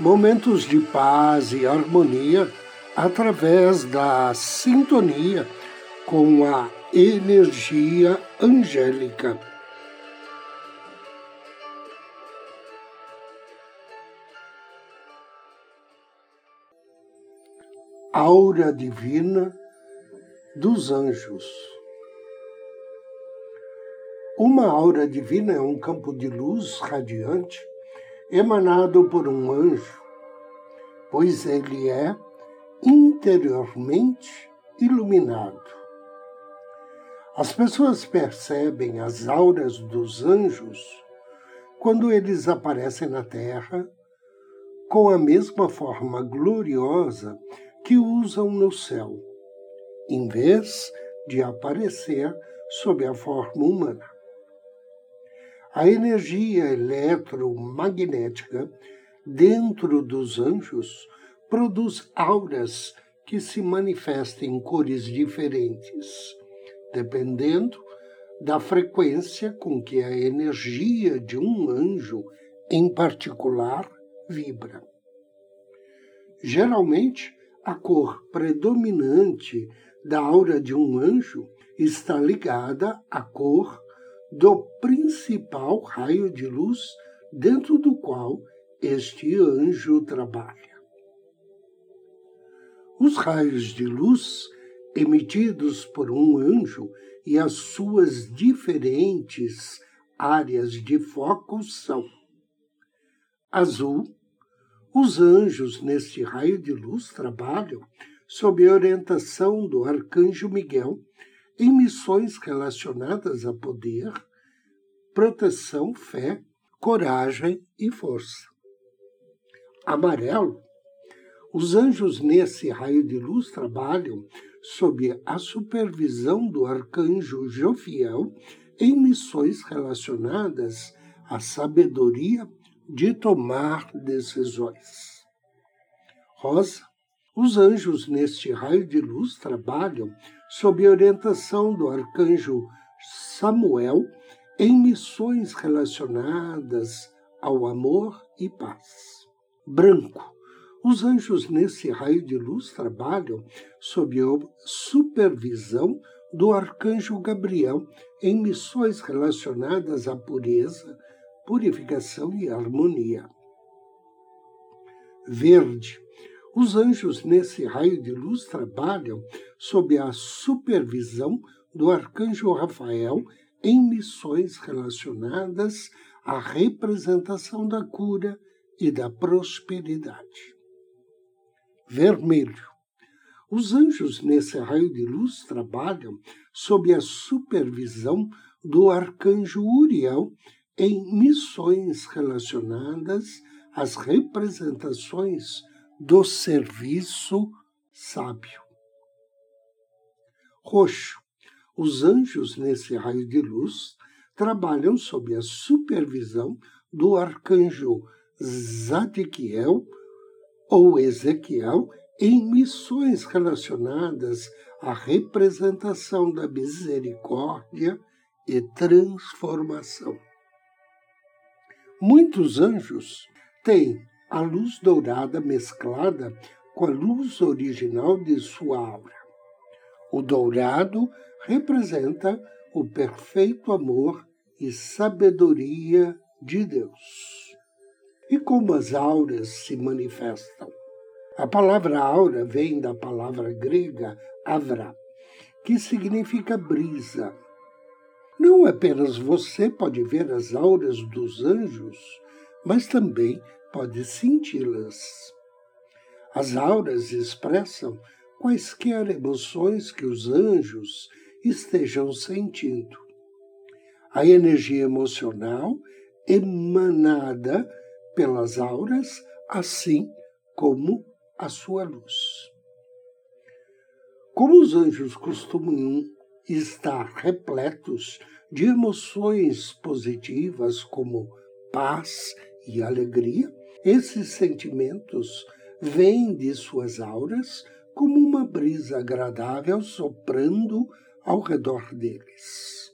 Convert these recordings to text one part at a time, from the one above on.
momentos de paz e harmonia através da sintonia com a energia angélica. Aura divina dos anjos. Uma aura divina é um campo de luz radiante emanado por um anjo, pois ele é interiormente iluminado. As pessoas percebem as auras dos anjos quando eles aparecem na Terra com a mesma forma gloriosa que usam no céu, em vez de aparecer sob a forma humana. A energia eletromagnética dentro dos anjos produz auras que se manifestam em cores diferentes, dependendo da frequência com que a energia de um anjo em particular vibra. Geralmente, a cor predominante da aura de um anjo está ligada à cor do principal raio de luz dentro do qual este anjo trabalha. Os raios de luz emitidos por um anjo e as suas diferentes áreas de foco são azul. Os anjos neste raio de luz trabalham sob a orientação do arcanjo Miguel em missões relacionadas a poder, proteção, fé, coragem e força. Amarelo, os anjos nesse raio de luz trabalham sob a supervisão do arcanjo Jofiel em missões relacionadas à sabedoria de tomar decisões. Rosa, os anjos neste raio de luz trabalham sob orientação do arcanjo Samuel em missões relacionadas ao amor e paz. Branco. Os anjos nesse raio de luz trabalham sob a supervisão do arcanjo Gabriel em missões relacionadas à pureza, purificação e harmonia. Verde. Os anjos nesse raio de luz trabalham sob a supervisão do arcanjo Rafael em missões relacionadas à representação da cura e da prosperidade. Vermelho. Os anjos nesse raio de luz trabalham sob a supervisão do arcanjo Uriel em missões relacionadas às representações do serviço sábio. Roxo. Os anjos nesse raio de luz trabalham sob a supervisão do arcanjo Zadkiel ou Ezequiel em missões relacionadas à representação da misericórdia e transformação. Muitos anjos têm a luz dourada mesclada com a luz original de sua aura. O dourado representa o perfeito amor e sabedoria de Deus. E como as auras se manifestam? A palavra aura vem da palavra grega avra, que significa brisa. Não apenas você pode ver as auras dos anjos, mas também pode senti-las. As auras expressam quaisquer emoções que os anjos estejam sentindo. A energia emocional emanada pelas auras, assim como a sua luz. Como os anjos costumam estar repletos de emoções positivas como paz e alegria, esses sentimentos vêm de suas auras como uma brisa agradável soprando ao redor deles.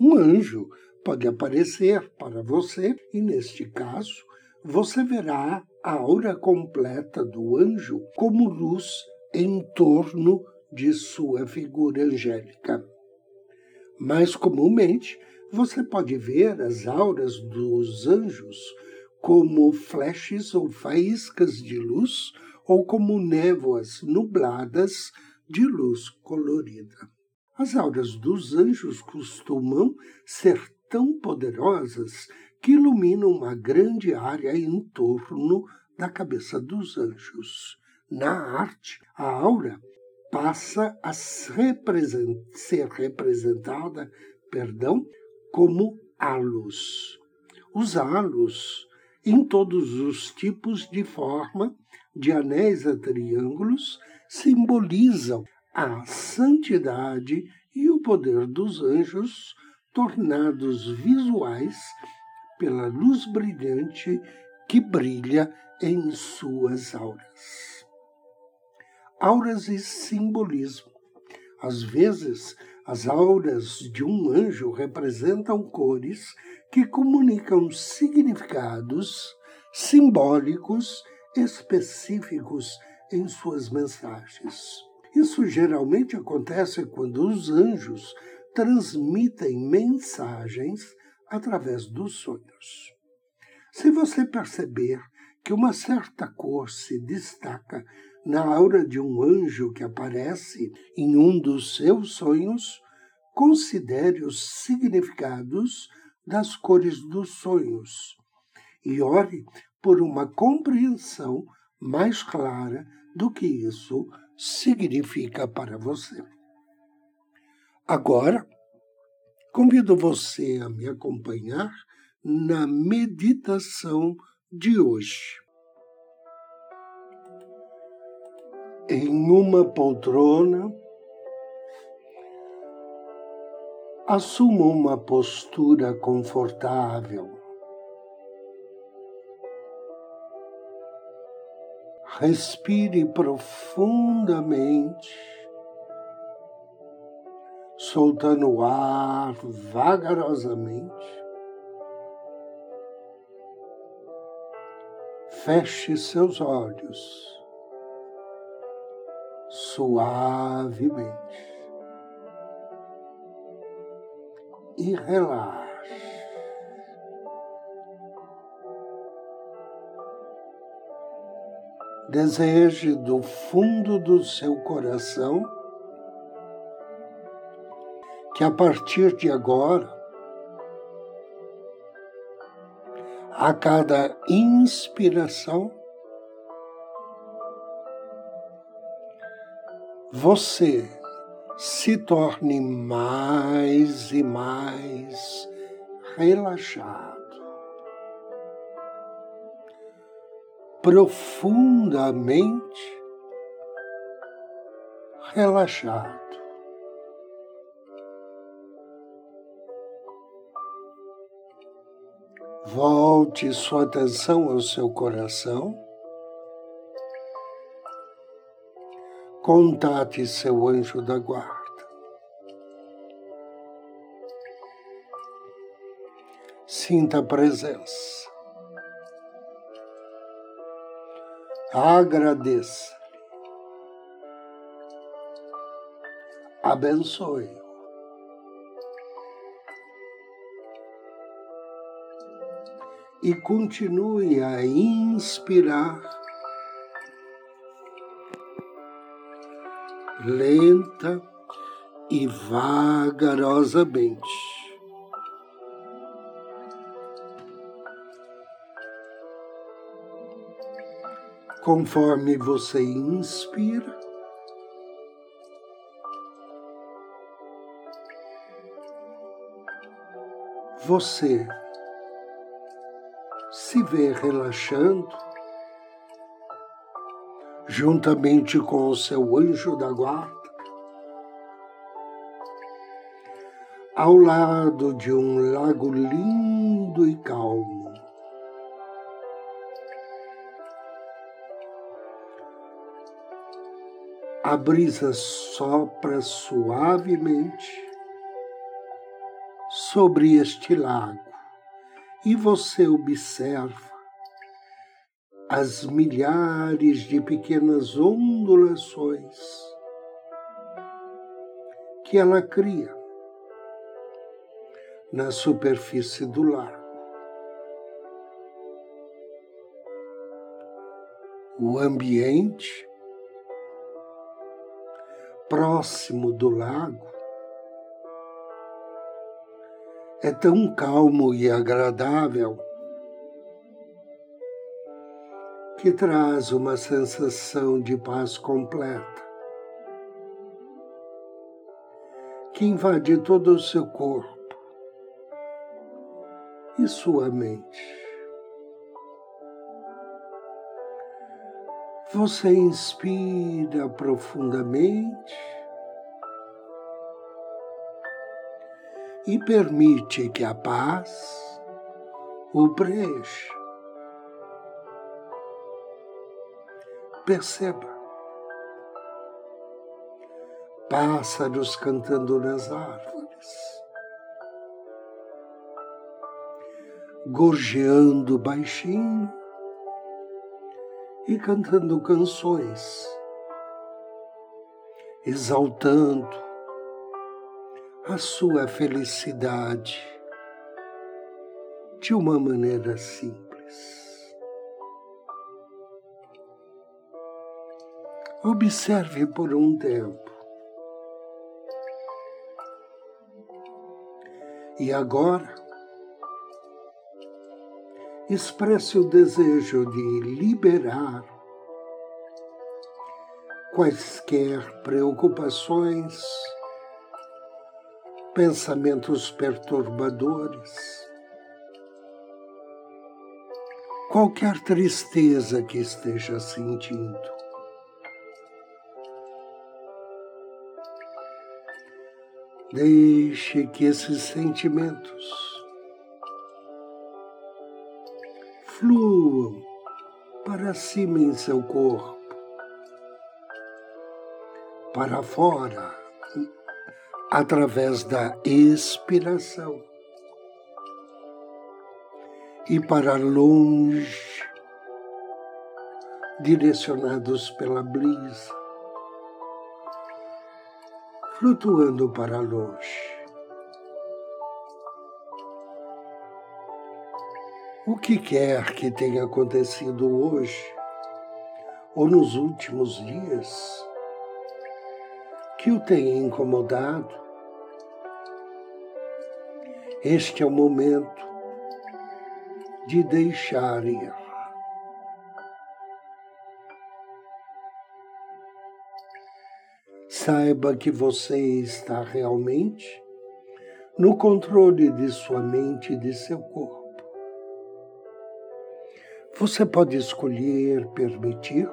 Um anjo pode aparecer para você e, neste caso, você verá a aura completa do anjo como luz em torno de sua figura angélica. Mais comumente, você pode ver as auras dos anjos como flashes ou faíscas de luz ou como névoas nubladas de luz colorida. As auras dos anjos costumam ser tão poderosas que iluminam uma grande área em torno da cabeça dos anjos. Na arte, a aura passa a ser representada perdão, como halos. Os halos, em todos os tipos de forma, de anéis a triângulos, simbolizam a santidade e o poder dos anjos, tornados visuais pela luz brilhante que brilha em suas auras. Auras e simbolismo. Às vezes, as auras de um anjo representam cores que comunicam significados simbólicos específicos em suas mensagens. Isso geralmente acontece quando os anjos transmitem mensagens através dos sonhos. Se você perceber que uma certa cor se destaca na aura de um anjo que aparece em um dos seus sonhos, considere os significados das cores dos sonhos e ore por uma compreensão mais clara do que isso significa para você. Agora, convido você a me acompanhar na meditação de hoje. Em uma poltrona, assuma uma postura confortável. Respire profundamente, soltando o ar vagarosamente. Feche seus olhos suavemente e relaxe. Deseje do fundo do seu coração que a partir de agora, a cada inspiração, você se torne mais e mais relaxado, profundamente relaxado. Volte sua atenção ao seu coração. Contate seu anjo da guarda. Sinta a presença. Agradeça. Abençoe. E continue a inspirar lenta e vagarosamente. Conforme você inspira, você se vê relaxando juntamente com o seu anjo da guarda, ao lado de um lago lindo e calmo. A brisa sopra suavemente sobre este lago e você observa as milhares de pequenas ondulações que ela cria na superfície do lago. O ambiente próximo do lago é tão calmo e agradável que traz uma sensação de paz completa, que invade todo o seu corpo e sua mente. Você inspira profundamente e permite que a paz o preencha. Perceba. Pássaros cantando nas árvores, gorjeando baixinho e cantando canções, exaltando a sua felicidade de uma maneira simples. Observe por um tempo. E agora, expresse o desejo de liberar quaisquer preocupações, pensamentos perturbadores, qualquer tristeza que esteja sentindo. Deixe que esses sentimentos fluam para cima em seu corpo, para fora, através da expiração. E para longe, direcionados pela brisa flutuando para longe. O que quer que tenha acontecido hoje ou nos últimos dias que o tenha incomodado, este é o momento de deixar ir. Saiba que você está realmente no controle de sua mente e de seu corpo. Você pode escolher permitir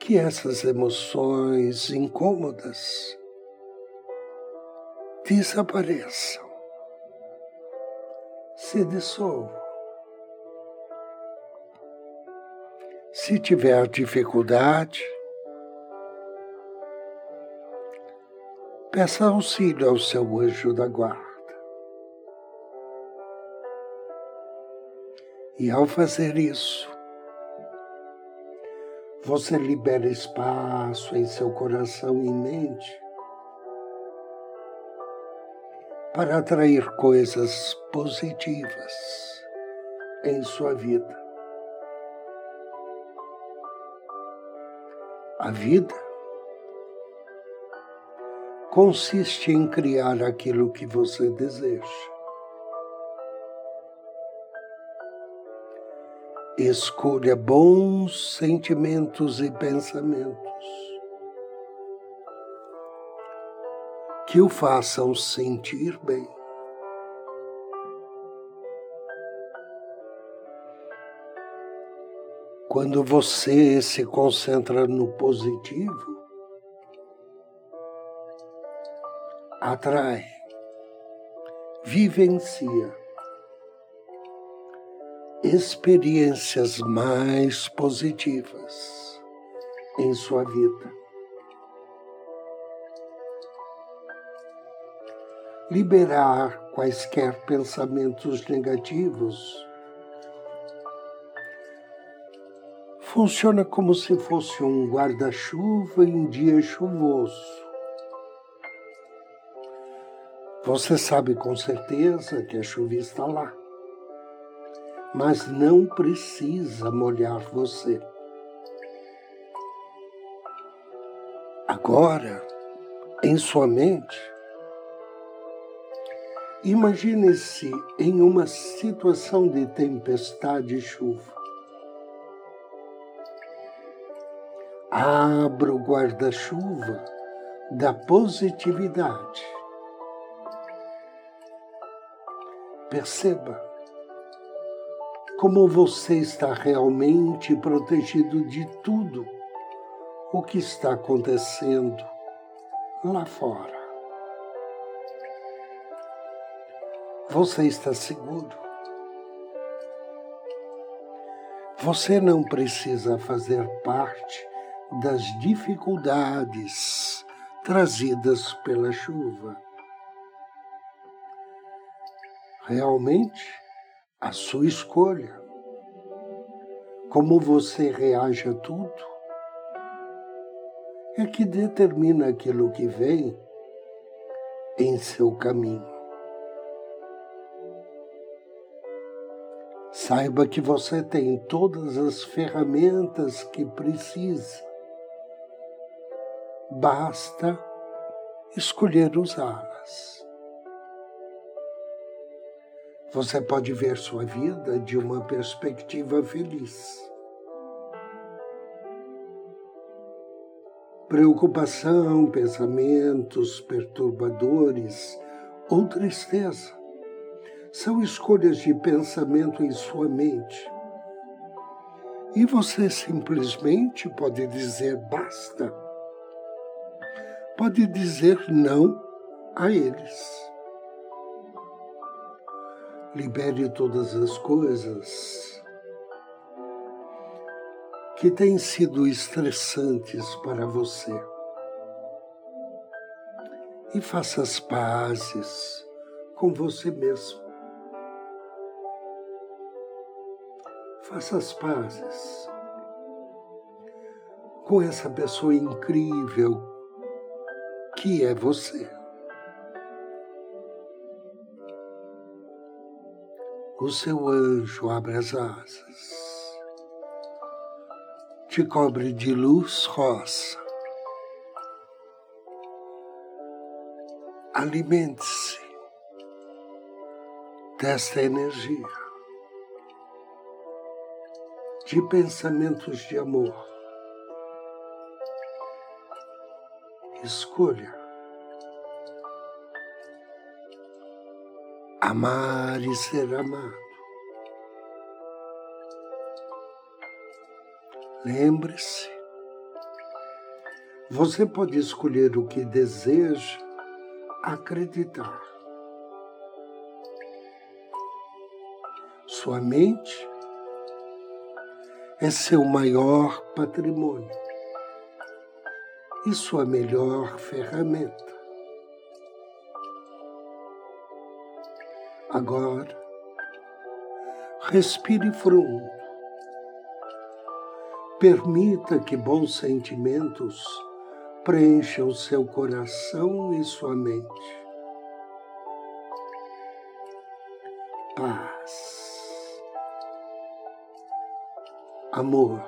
que essas emoções incômodas desapareçam, se dissolvam. Se tiver dificuldade, Peça auxílio ao seu anjo da guarda. E ao fazer isso, você libera espaço em seu coração e mente para atrair coisas positivas em sua vida. A vida consiste em criar aquilo que você deseja. Escolha bons sentimentos e pensamentos que o façam sentir bem. Quando você se concentra no positivo, atrai, vivencia experiências mais positivas em sua vida. Liberar quaisquer pensamentos negativos funciona como se fosse um guarda-chuva em dia chuvoso. Você sabe com certeza que a chuva está lá mas não precisa molhar você. Agora, em sua mente, imagine-se em uma situação de tempestade e chuva. Abra o guarda-chuva da positividade. Perceba como você está realmente protegido de tudo o que está acontecendo lá fora. Você está seguro. Você não precisa fazer parte das dificuldades trazidas pela chuva. Realmente, a sua escolha. Como você reage a tudo é que determina aquilo que vem em seu caminho. Saiba que você tem todas as ferramentas que precisa. Basta escolher usá-las você pode ver sua vida de uma perspectiva feliz. Preocupação, pensamentos perturbadores ou tristeza são escolhas de pensamento em sua mente. E você simplesmente pode dizer basta. Pode dizer não a eles libere todas as coisas que têm sido estressantes para você. E faça as pazes com você mesmo. Faça as pazes com essa pessoa incrível que é você. O seu anjo abre as asas, te cobre de luz rosa. Alimente-se desta energia de pensamentos de amor. Escolha amar e ser amado. Lembre-se, você pode escolher o que deseja acreditar. Sua mente é seu maior patrimônio e sua melhor ferramenta. Agora, respire fundo. Permita que bons sentimentos preencham seu coração e sua mente. Paz. Amor.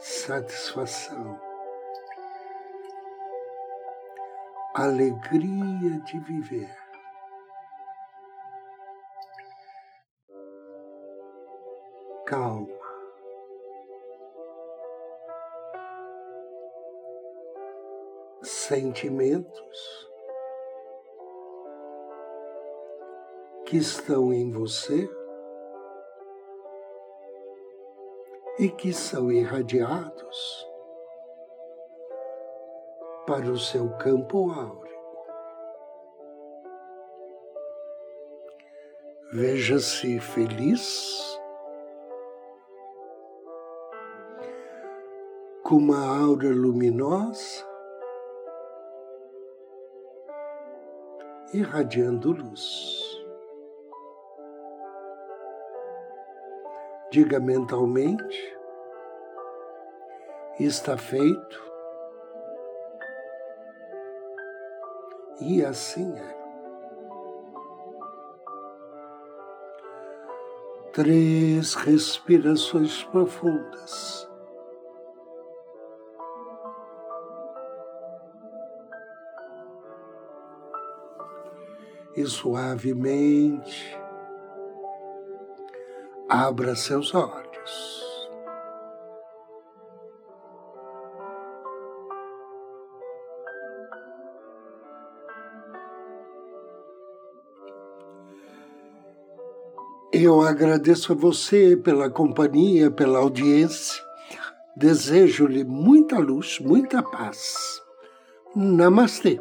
Satisfação. Alegria de viver. Calma. Sentimentos que estão em você e que são irradiados para o seu campo áureo. Veja-se feliz com uma aura luminosa, irradiando luz. Diga mentalmente: está feito, e assim é. Três respirações profundas. E suavemente abra seus olhos. Eu agradeço a você pela companhia, pela audiência. Desejo-lhe muita luz, muita paz. Namastê.